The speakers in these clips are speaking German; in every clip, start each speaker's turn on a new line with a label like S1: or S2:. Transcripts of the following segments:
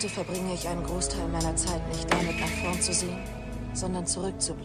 S1: Heute verbringe ich einen Großteil meiner Zeit nicht damit, nach vorn zu sehen, sondern zurückzublicken.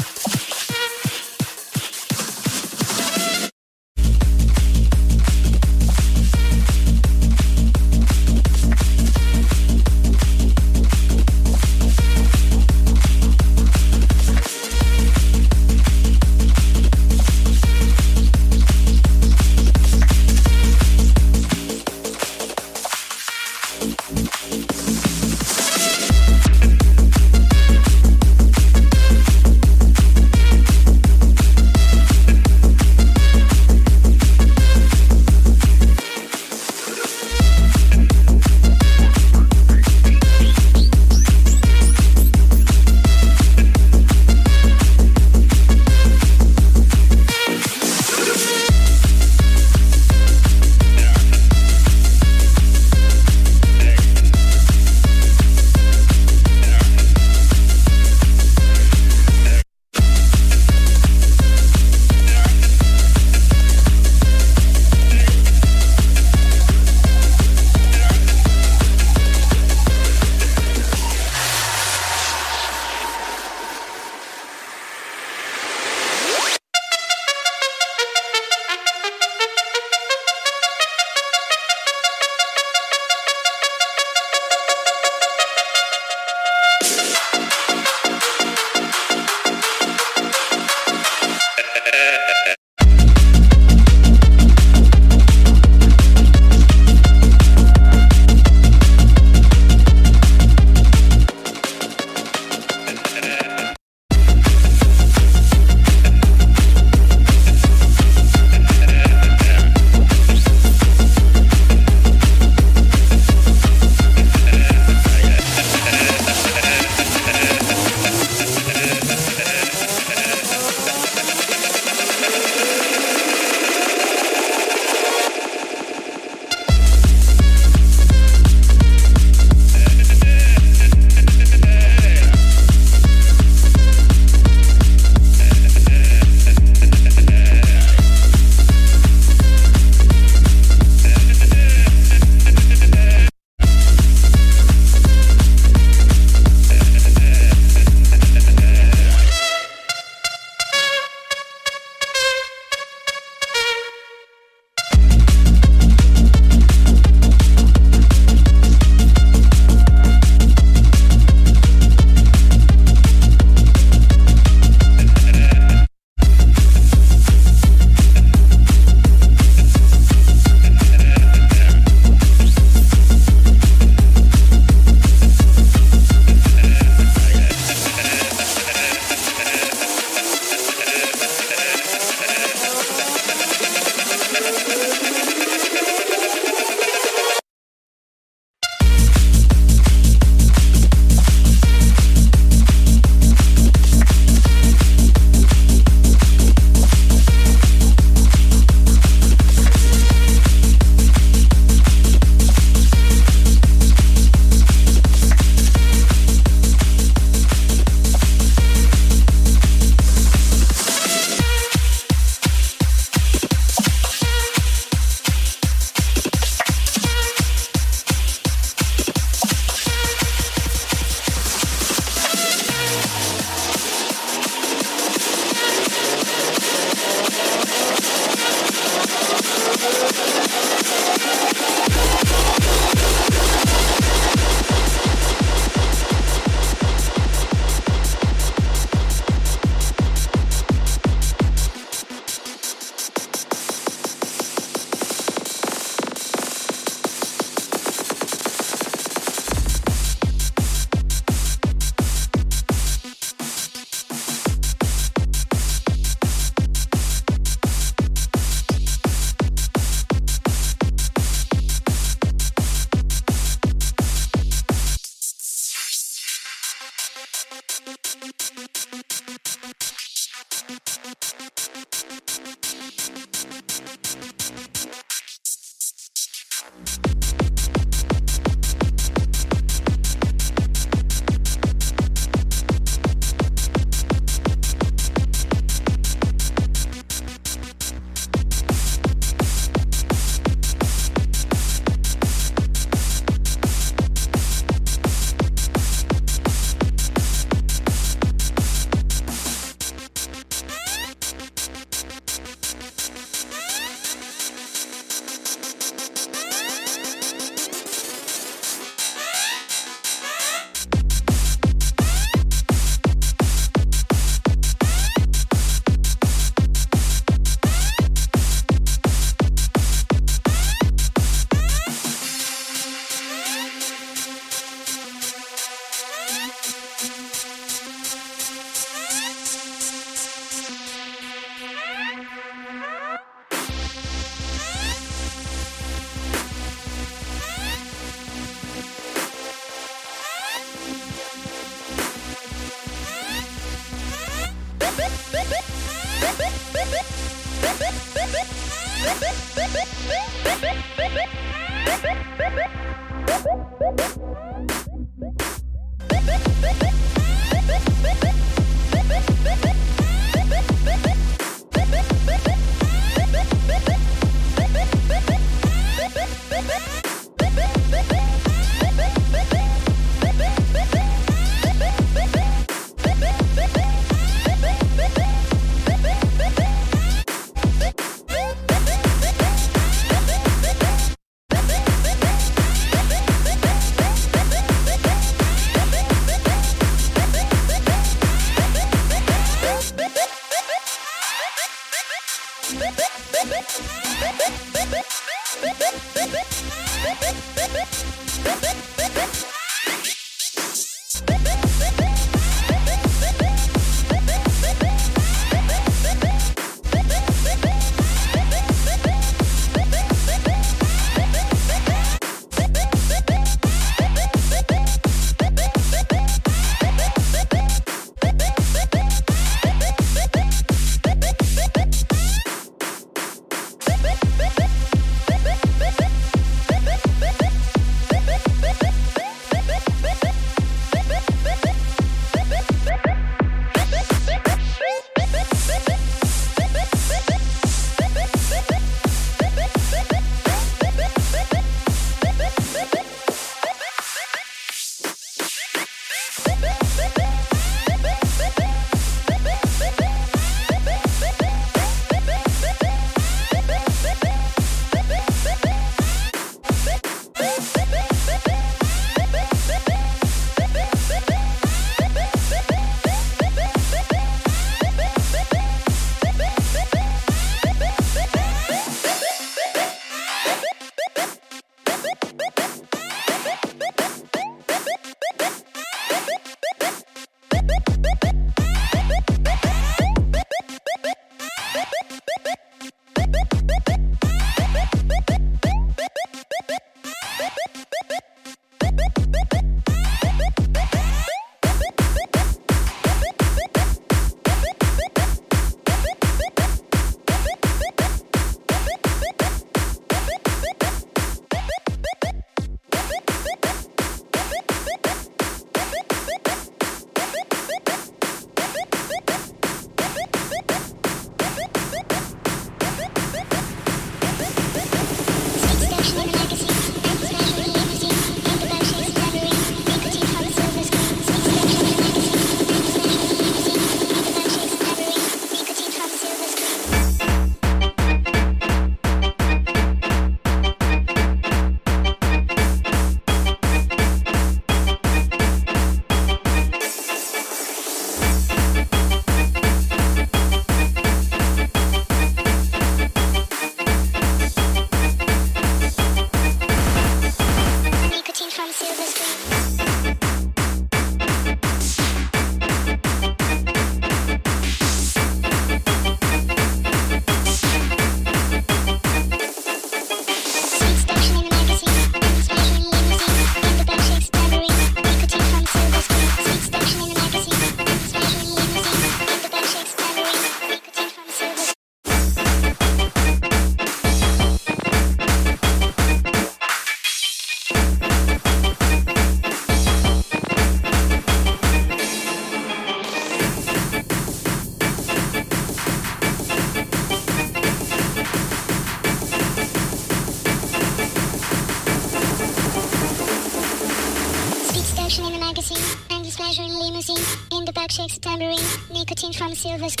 S2: service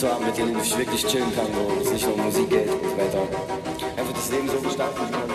S2: zu haben, mit denen ich wirklich chillen kann, wo es nicht nur um Musik geht und weiter. Einfach das Leben so gestalten
S3: kann.